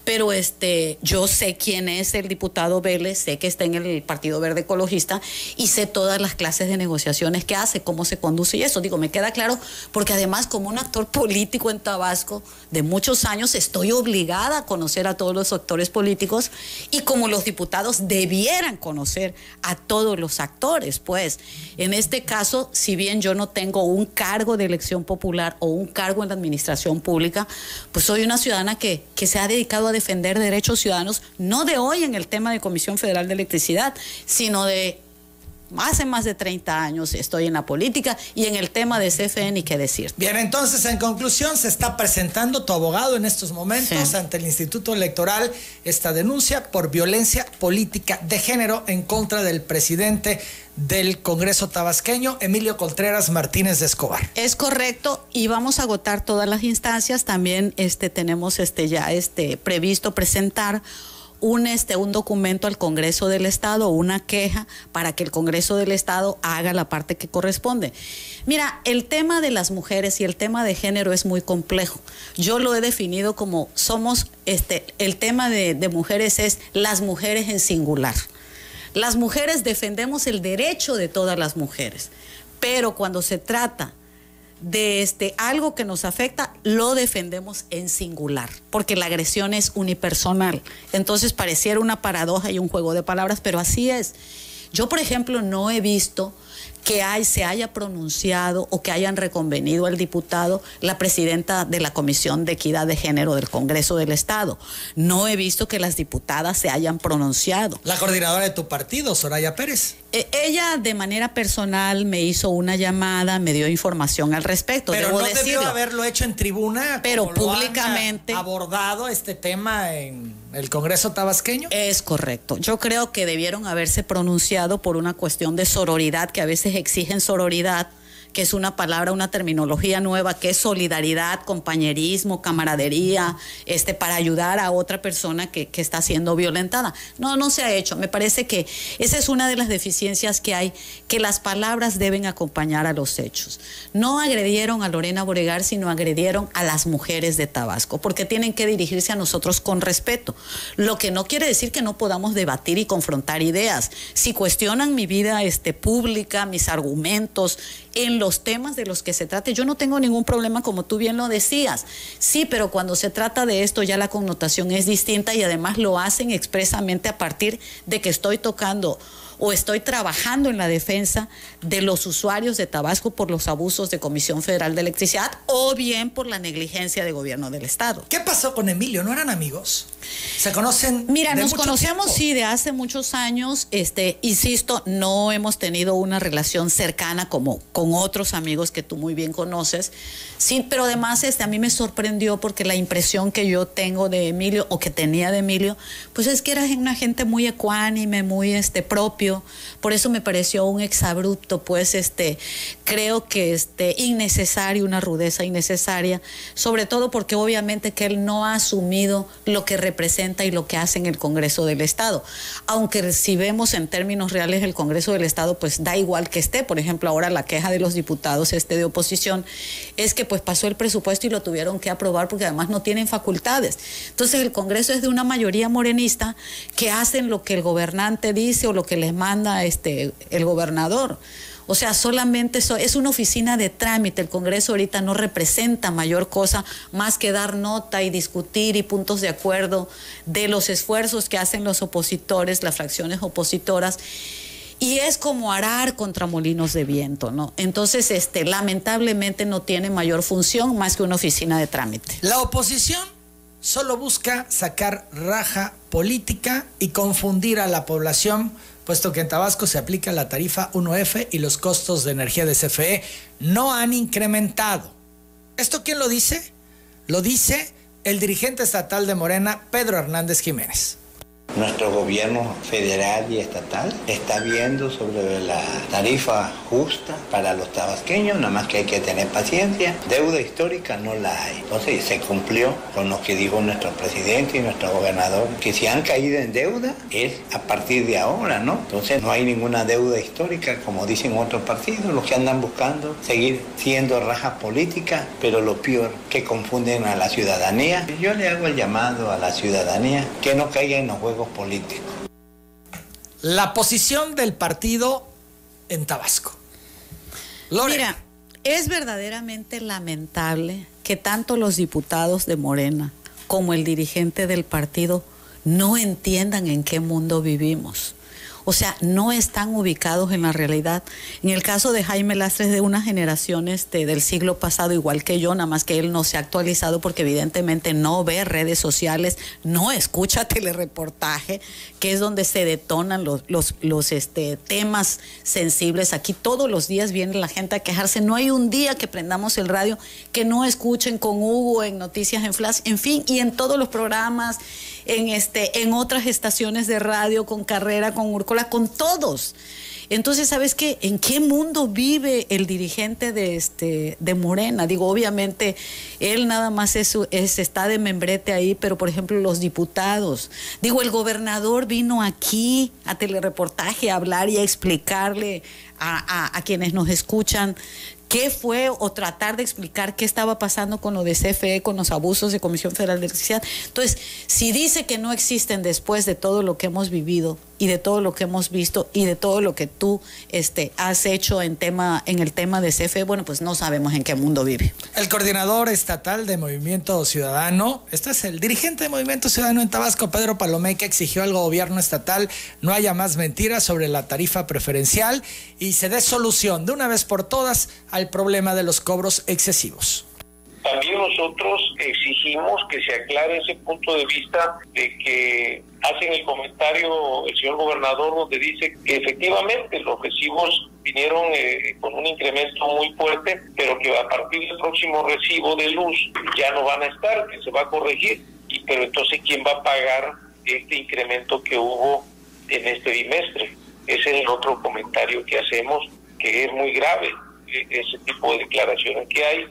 pero este, yo sé quién es el diputado Vélez, sé que está en el Partido Verde Ecologista y sé todas las clases de negociaciones que hace, cómo se conduce y eso. Digo, me queda claro, porque además como un actor político en Tabasco de muchos años, estoy obligada a conocer a todos los actores políticos y como los diputados debieran conocer a todos los actores, pues en este caso, si bien yo no tengo un cargo de elección popular o un cargo en la administración pública, pues soy una ciudadana que, que se ha dedicado a defender derechos ciudadanos, no de hoy en el tema de Comisión Federal de Electricidad, sino de hace más de 30 años estoy en la política y en el tema de CFE ni qué decir. Bien, entonces en conclusión se está presentando tu abogado en estos momentos ante el Instituto Electoral esta denuncia por violencia política de género en contra del presidente del Congreso tabasqueño, Emilio Contreras Martínez de Escobar. Es correcto y vamos a agotar todas las instancias. También este tenemos este ya este previsto presentar un, este, un documento al Congreso del Estado, una queja para que el Congreso del Estado haga la parte que corresponde. Mira, el tema de las mujeres y el tema de género es muy complejo. Yo lo he definido como somos, este, el tema de, de mujeres es las mujeres en singular. Las mujeres defendemos el derecho de todas las mujeres, pero cuando se trata de este, algo que nos afecta, lo defendemos en singular, porque la agresión es unipersonal. Entonces pareciera una paradoja y un juego de palabras, pero así es. Yo, por ejemplo, no he visto que hay, se haya pronunciado o que hayan reconvenido al diputado la presidenta de la Comisión de Equidad de Género del Congreso del Estado. No he visto que las diputadas se hayan pronunciado. La coordinadora de tu partido, Soraya Pérez. E, ella de manera personal me hizo una llamada, me dio información al respecto. Pero no debió haberlo hecho en tribuna. Pero públicamente. abordado este tema en el Congreso tabasqueño. Es correcto. Yo creo que debieron haberse pronunciado por una cuestión de sororidad, que a veces exigen sororidad que es una palabra, una terminología nueva, que es solidaridad, compañerismo, camaradería, este, para ayudar a otra persona que, que está siendo violentada. No, no se ha hecho. Me parece que esa es una de las deficiencias que hay, que las palabras deben acompañar a los hechos. No agredieron a Lorena Boregar, sino agredieron a las mujeres de Tabasco, porque tienen que dirigirse a nosotros con respeto. Lo que no quiere decir que no podamos debatir y confrontar ideas. Si cuestionan mi vida este, pública, mis argumentos, en los temas de los que se trate. Yo no tengo ningún problema, como tú bien lo decías. Sí, pero cuando se trata de esto ya la connotación es distinta y además lo hacen expresamente a partir de que estoy tocando o estoy trabajando en la defensa de los usuarios de Tabasco por los abusos de Comisión Federal de Electricidad o bien por la negligencia de gobierno del Estado. ¿Qué pasó con Emilio? ¿No eran amigos? ¿Se conocen? Mira, nos conocemos sí de hace muchos años. Este, insisto, no hemos tenido una relación cercana como con otros amigos que tú muy bien conoces. Sí, pero además este, a mí me sorprendió porque la impresión que yo tengo de Emilio o que tenía de Emilio, pues es que era una gente muy ecuánime, muy este Por eso me pareció un exabrupto, pues este creo que este innecesario, una rudeza innecesaria, sobre todo porque obviamente que él no ha asumido lo que representa y lo que hace en el Congreso del Estado. Aunque si vemos en términos reales el Congreso del Estado, pues da igual que esté. Por ejemplo, ahora la queja de los diputados este de oposición es que pues pasó el presupuesto y lo tuvieron que aprobar porque además no tienen facultades. Entonces el Congreso es de una mayoría morenista que hacen lo que el gobernante dice o lo que les manda este el gobernador. O sea, solamente eso es una oficina de trámite. El Congreso ahorita no representa mayor cosa más que dar nota y discutir y puntos de acuerdo de los esfuerzos que hacen los opositores, las fracciones opositoras. Y es como arar contra molinos de viento, ¿no? Entonces, este, lamentablemente no tiene mayor función más que una oficina de trámite. La oposición solo busca sacar raja política y confundir a la población puesto que en Tabasco se aplica la tarifa 1F y los costos de energía de CFE no han incrementado. ¿Esto quién lo dice? Lo dice el dirigente estatal de Morena, Pedro Hernández Jiménez. Nuestro gobierno federal y estatal está viendo sobre la tarifa justa para los tabasqueños, nada más que hay que tener paciencia. Deuda histórica no la hay. Entonces se cumplió con lo que dijo nuestro presidente y nuestro gobernador, que si han caído en deuda es a partir de ahora, ¿no? Entonces no hay ninguna deuda histórica, como dicen otros partidos, los que andan buscando seguir siendo rajas políticas, pero lo peor, que confunden a la ciudadanía. Yo le hago el llamado a la ciudadanía que no caiga en los juegos político. La posición del partido en Tabasco. Mira, es verdaderamente lamentable que tanto los diputados de Morena como el dirigente del partido no entiendan en qué mundo vivimos. O sea, no están ubicados en la realidad. En el caso de Jaime Lastres, de una generación este, del siglo pasado, igual que yo, nada más que él no se ha actualizado porque evidentemente no ve redes sociales, no escucha telereportaje, que es donde se detonan los, los, los este, temas sensibles. Aquí todos los días viene la gente a quejarse. No hay un día que prendamos el radio que no escuchen con Hugo en Noticias en Flash, en fin, y en todos los programas en, este, en otras estaciones de radio, con Carrera, con Urcola, con todos. Entonces, ¿sabes qué? ¿En qué mundo vive el dirigente de este de Morena? Digo, obviamente él nada más es, es, está de membrete ahí, pero por ejemplo los diputados. Digo, el gobernador vino aquí a telereportaje a hablar y a explicarle a, a quienes nos escuchan qué fue o tratar de explicar qué estaba pasando con lo de CFE, con los abusos de Comisión Federal de Electricidad. Entonces, si dice que no existen después de todo lo que hemos vivido y de todo lo que hemos visto y de todo lo que tú este, has hecho en, tema, en el tema de CFE, bueno, pues no sabemos en qué mundo vive. El coordinador estatal de Movimiento Ciudadano, este es el dirigente de Movimiento Ciudadano en Tabasco, Pedro Palomé, que exigió al gobierno estatal no haya más mentiras sobre la tarifa preferencial y se dé solución de una vez por todas al problema de los cobros excesivos. También nosotros exigimos que se aclare ese punto de vista de que hacen el comentario el señor gobernador donde dice que efectivamente los recibos vinieron eh, con un incremento muy fuerte, pero que a partir del próximo recibo de luz ya no van a estar, que se va a corregir. Y, pero entonces, ¿quién va a pagar este incremento que hubo en este bimestre? Ese es el otro comentario que hacemos, que es muy grave, e, ese tipo de declaraciones que hay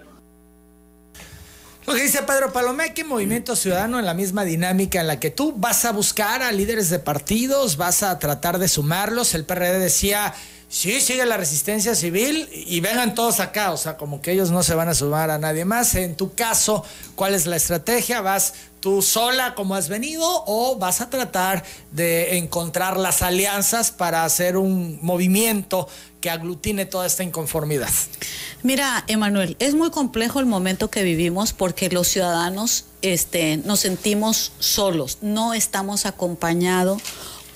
lo que dice Pedro Palomé, que Movimiento Ciudadano en la misma dinámica en la que tú vas a buscar a líderes de partidos, vas a tratar de sumarlos. El PRD decía, sí, sigue la resistencia civil y vengan todos acá, o sea, como que ellos no se van a sumar a nadie más. En tu caso, ¿cuál es la estrategia? ¿Vas tú sola como has venido o vas a tratar de encontrar las alianzas para hacer un movimiento que aglutine toda esta inconformidad? Mira, Emanuel, es muy complejo el momento que vivimos porque los ciudadanos este, nos sentimos solos, no estamos acompañados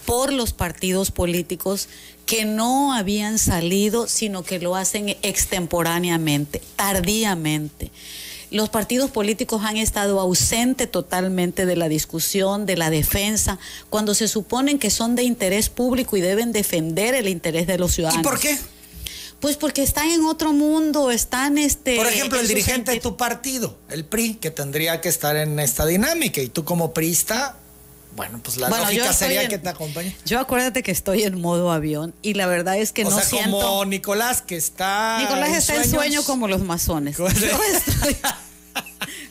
por los partidos políticos que no habían salido, sino que lo hacen extemporáneamente, tardíamente. Los partidos políticos han estado ausentes totalmente de la discusión, de la defensa, cuando se suponen que son de interés público y deben defender el interés de los ciudadanos. ¿Y por qué? Pues porque están en otro mundo, están este. Por ejemplo, el dirigente de tu partido, el PRI, que tendría que estar en esta dinámica, y tú como priista, bueno, pues la lógica sería que te acompañe. Yo acuérdate que estoy en modo avión y la verdad es que o no sea, como Nicolás que está. Nicolás está en sueño como los masones. Yo estoy.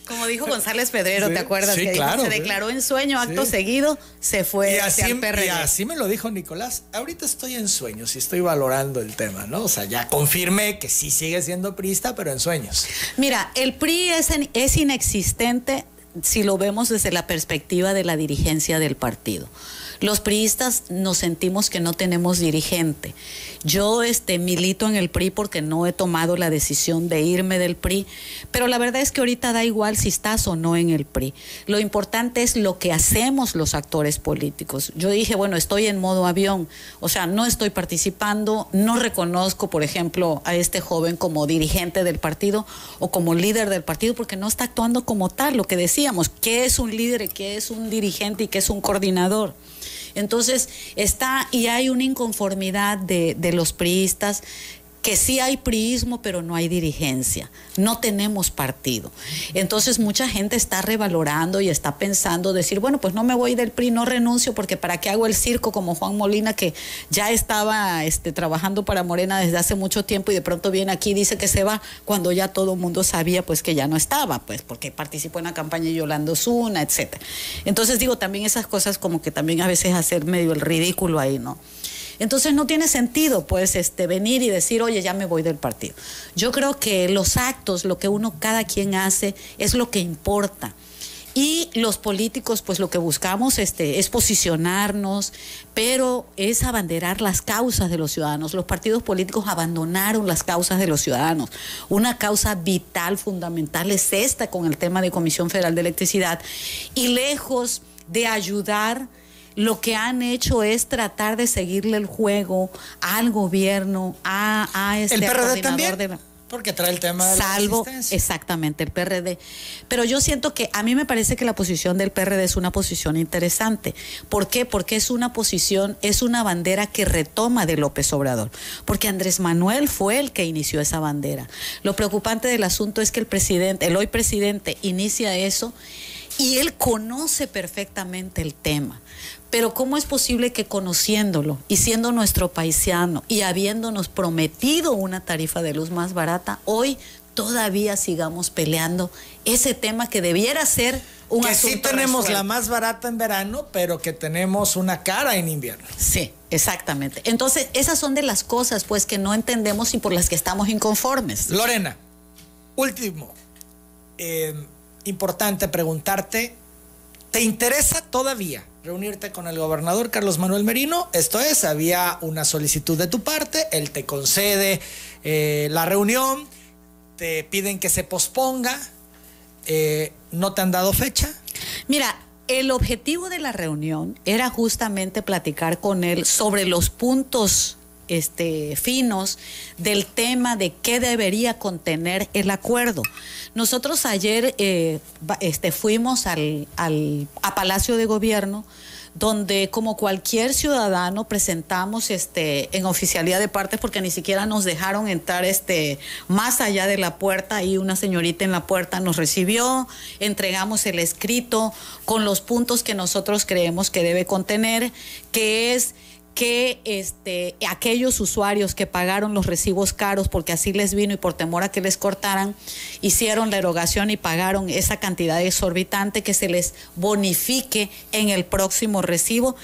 Como dijo González Pedrero, ¿te acuerdas? que se declaró en sueño, acto seguido, se fue y así, Y así me lo dijo Nicolás. Ahorita estoy en sueños y estoy valorando el tema, ¿no? O sea, ya confirmé que sí sigue siendo priista, pero en sueños. Mira, el PRI es, es inexistente si lo vemos desde la perspectiva de la dirigencia del partido. Los priistas nos sentimos que no tenemos dirigente. Yo este, milito en el PRI porque no he tomado la decisión de irme del PRI, pero la verdad es que ahorita da igual si estás o no en el PRI. Lo importante es lo que hacemos los actores políticos. Yo dije, bueno, estoy en modo avión, o sea, no estoy participando, no reconozco, por ejemplo, a este joven como dirigente del partido o como líder del partido porque no está actuando como tal, lo que decíamos, qué es un líder, qué es un dirigente y qué es un coordinador. Entonces está y hay una inconformidad de, los priistas que sí hay priismo, pero no hay dirigencia. No tenemos partido. Entonces mucha gente está revalorando y está pensando decir, bueno, pues no me voy del PRI, no renuncio, porque para qué hago el circo como Juan Molina, que ya estaba este, trabajando para Morena desde hace mucho tiempo y de pronto viene aquí y dice que se va, cuando ya todo el mundo sabía pues que ya no estaba, pues porque participó en la campaña de Yolando Zuna, etcétera. Entonces digo, también esas cosas como que también a veces hacer medio el ridículo ahí, ¿no? Entonces no tiene sentido pues este venir y decir, "Oye, ya me voy del partido." Yo creo que los actos, lo que uno cada quien hace es lo que importa. Y los políticos, pues lo que buscamos este, es posicionarnos, pero es abanderar las causas de los ciudadanos. Los partidos políticos abandonaron las causas de los ciudadanos. Una causa vital, fundamental, es esta con el tema de Comisión Federal de Electricidad. Y lejos de ayudar lo que han hecho es tratar de seguirle el juego al gobierno, a, a este ¿El PRD también? porque trae el tema de Salvo, exactamente, el PRD. Pero yo siento que a mí me parece que la posición del PRD es una posición interesante. ¿Por qué? Porque es una posición, es una bandera que retoma de López Obrador. Porque Andrés Manuel fue el que inició esa bandera. Lo preocupante del asunto es que el presidente, el hoy presidente, inicia eso y él conoce perfectamente el tema. Pero ¿cómo es posible que conociéndolo y siendo nuestro paisano y habiéndonos prometido una tarifa de luz más barata, hoy todavía sigamos peleando ese tema que debiera ser un que sí tenemos la más barata en verano, pero que tenemos una cara en invierno. Sí, exactamente. Entonces, esas son de las cosas pues que no entendemos y por las que estamos inconformes. Lorena, último. Eh, importante preguntarte, ¿te interesa todavía reunirte con el gobernador Carlos Manuel Merino. Esto es, había una solicitud de tu parte, él te concede eh, la reunión, te piden que se posponga, eh, ¿no te han dado fecha? Mira, el objetivo de la reunión era justamente platicar con él sobre los puntos este, finos del tema de qué debería contener el acuerdo. Nosotros ayer eh, este, fuimos al, al, a Palacio de Gobierno donde como cualquier ciudadano presentamos este en oficialidad de partes porque ni siquiera nos dejaron entrar este más allá de la puerta y una señorita en la puerta nos recibió, entregamos el escrito con los puntos que nosotros creemos que debe contener, que es que este, aquellos usuarios que pagaron los recibos caros porque así les vino y por temor a que les cortaran, hicieron la erogación y pagaron esa cantidad exorbitante que se les bonifique en el próximo recibo,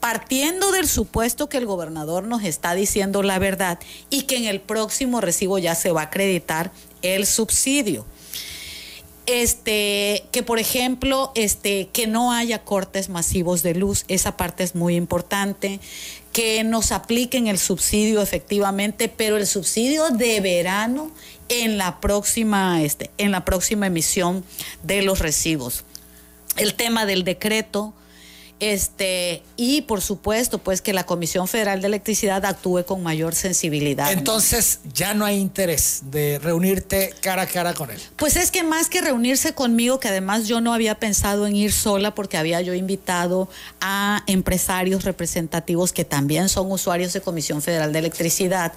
partiendo del supuesto que el gobernador nos está diciendo la verdad y que en el próximo recibo ya se va a acreditar el subsidio este, que por ejemplo, este, que no haya cortes masivos de luz, esa parte es muy importante, que nos apliquen el subsidio efectivamente, pero el subsidio de verano en la próxima, este, en la próxima emisión de los recibos. El tema del decreto, este, y por supuesto, pues que la Comisión Federal de Electricidad actúe con mayor sensibilidad. Entonces, ya no hay interés de reunirte cara a cara con él. Pues es que más que reunirse conmigo, que además yo no había pensado en ir sola porque había yo invitado a empresarios representativos que también son usuarios de Comisión Federal de Electricidad,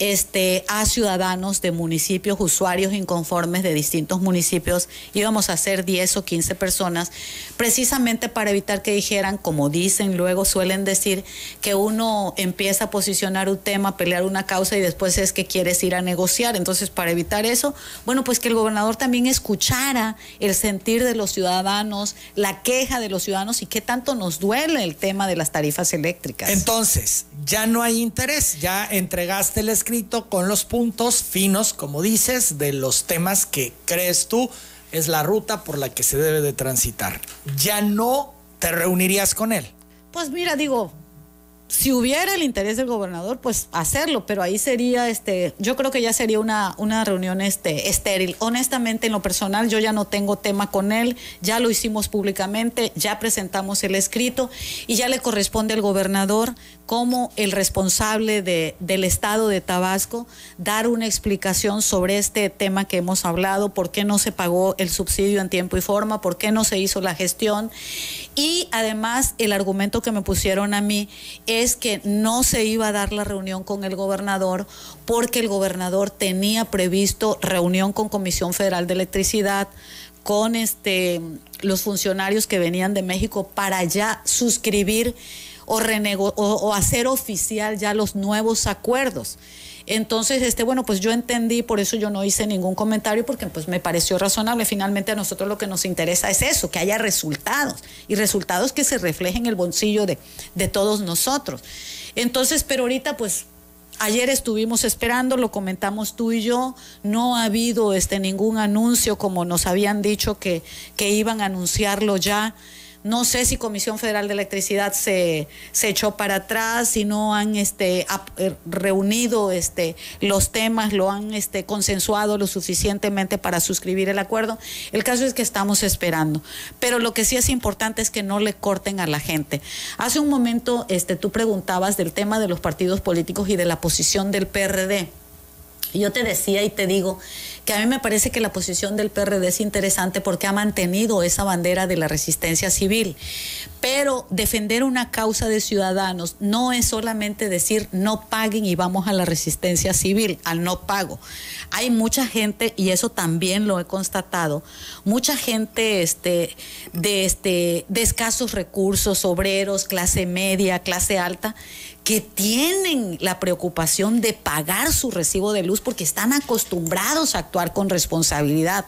este, a ciudadanos de municipios, usuarios inconformes de distintos municipios, íbamos a ser 10 o 15 personas, precisamente para evitar que dijeran como dicen, luego suelen decir que uno empieza a posicionar un tema, pelear una causa y después es que quieres ir a negociar. Entonces, para evitar eso, bueno, pues que el gobernador también escuchara el sentir de los ciudadanos, la queja de los ciudadanos y qué tanto nos duele el tema de las tarifas eléctricas. Entonces, ya no hay interés, ya entregaste el escrito con los puntos finos, como dices, de los temas que crees tú es la ruta por la que se debe de transitar. Ya no ¿te reunirías con él? Pues mira, digo, si hubiera el interés del gobernador, pues hacerlo, pero ahí sería, este, yo creo que ya sería una, una reunión este, estéril. Honestamente, en lo personal, yo ya no tengo tema con él, ya lo hicimos públicamente, ya presentamos el escrito y ya le corresponde al gobernador como el responsable de, del estado de Tabasco dar una explicación sobre este tema que hemos hablado, por qué no se pagó el subsidio en tiempo y forma, por qué no se hizo la gestión. Y además el argumento que me pusieron a mí es que no se iba a dar la reunión con el gobernador porque el gobernador tenía previsto reunión con Comisión Federal de Electricidad con este los funcionarios que venían de México para ya suscribir o, o, hacer oficial ya los nuevos acuerdos. Entonces, este, bueno, pues yo entendí, por eso yo no hice ningún comentario, porque pues me pareció razonable. Finalmente a nosotros lo que nos interesa es eso, que haya resultados, y resultados que se reflejen en el bolsillo de, de todos nosotros. Entonces, pero ahorita pues ayer estuvimos esperando, lo comentamos tú y yo, no ha habido este ningún anuncio como nos habían dicho que, que iban a anunciarlo ya. No sé si Comisión Federal de Electricidad se, se echó para atrás, si no han este, eh, reunido este, los temas, lo han este, consensuado lo suficientemente para suscribir el acuerdo. El caso es que estamos esperando. Pero lo que sí es importante es que no le corten a la gente. Hace un momento este, tú preguntabas del tema de los partidos políticos y de la posición del PRD. Yo te decía y te digo que a mí me parece que la posición del PRD es interesante porque ha mantenido esa bandera de la resistencia civil. Pero defender una causa de ciudadanos no es solamente decir no paguen y vamos a la resistencia civil, al no pago. Hay mucha gente, y eso también lo he constatado, mucha gente este, de, este, de escasos recursos, obreros, clase media, clase alta, que tienen la preocupación de pagar su recibo de luz porque están acostumbrados a actuar con responsabilidad.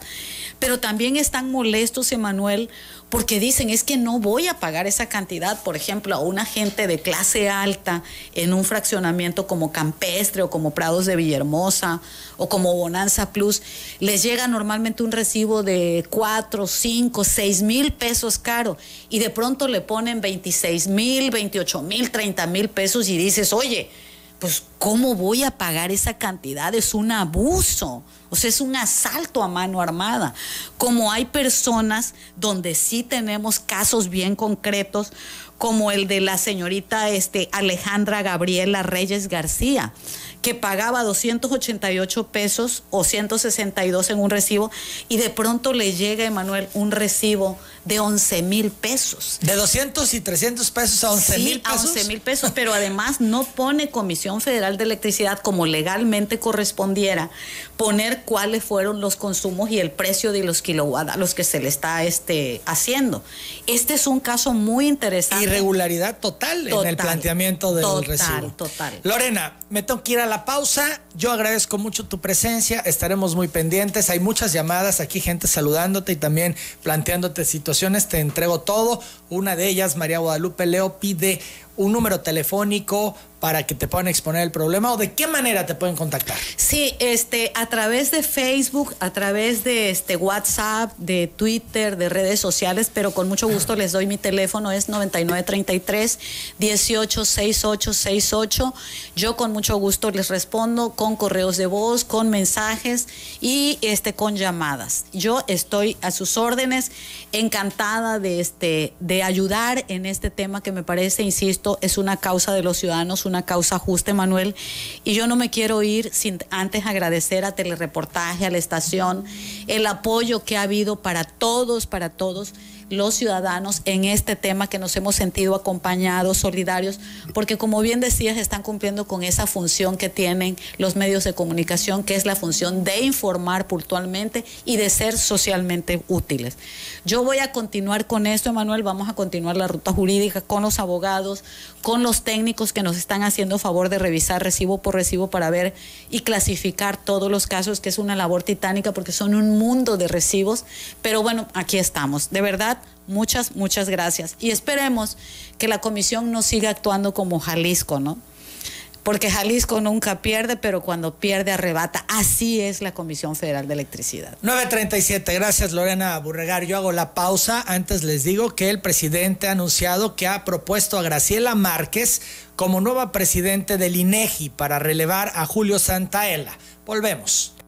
Pero también están molestos, Emanuel, porque dicen es que no voy a pagar esa cantidad, por ejemplo, a una gente de clase alta en un fraccionamiento como Campestre o como Prados de Villahermosa o como Bonanza Plus, les llega normalmente un recibo de 4, 5, 6 mil pesos caro y de pronto le ponen 26 mil, 28 mil, 30 mil pesos y dices, oye, pues ¿cómo voy a pagar esa cantidad? Es un abuso, o sea, es un asalto a mano armada. Como hay personas donde sí tenemos casos bien concretos, como el de la señorita este, Alejandra Gabriela Reyes García, que pagaba 288 pesos o 162 en un recibo y de pronto le llega, Emanuel, un recibo de 11 mil pesos. De 200 y 300 pesos a 11 mil pesos. a 11 mil pesos, pero además no pone Comisión Federal de Electricidad como legalmente correspondiera poner cuáles fueron los consumos y el precio de los kilowatt a los que se le está este, haciendo. Este es un caso muy interesante. Irregularidad total, en el planteamiento del total, recibo. Total. Lorena, me tengo que ir a la pausa. Yo agradezco mucho tu presencia. Estaremos muy pendientes. Hay muchas llamadas aquí, gente saludándote y también planteándote situaciones. Te entrego todo. Una de ellas, María Guadalupe Leo, pide un número telefónico para que te puedan exponer el problema o de qué manera te pueden contactar? Sí, este, a través de Facebook, a través de este WhatsApp, de Twitter, de redes sociales, pero con mucho gusto les doy mi teléfono, es 9933 186868. Yo con mucho gusto les respondo con correos de voz, con mensajes y este con llamadas. Yo estoy a sus órdenes, encantada de este de ayudar en este tema que me parece, insisto, es una causa de los ciudadanos, una causa justa, Manuel. Y yo no me quiero ir sin antes agradecer a Telereportaje, a la estación, el apoyo que ha habido para todos, para todos los ciudadanos en este tema que nos hemos sentido acompañados, solidarios, porque como bien decías, están cumpliendo con esa función que tienen los medios de comunicación, que es la función de informar puntualmente y de ser socialmente útiles. Yo voy a continuar con esto, Emanuel, vamos a continuar la ruta jurídica con los abogados, con los técnicos que nos están haciendo favor de revisar recibo por recibo para ver y clasificar todos los casos, que es una labor titánica porque son un mundo de recibos, pero bueno, aquí estamos. De verdad, Muchas, muchas gracias. Y esperemos que la comisión no siga actuando como Jalisco, ¿no? Porque Jalisco nunca pierde, pero cuando pierde arrebata. Así es la Comisión Federal de Electricidad. 937, gracias Lorena Burregar. Yo hago la pausa. Antes les digo que el presidente ha anunciado que ha propuesto a Graciela Márquez como nueva presidente del INEGI para relevar a Julio Santaella. Volvemos.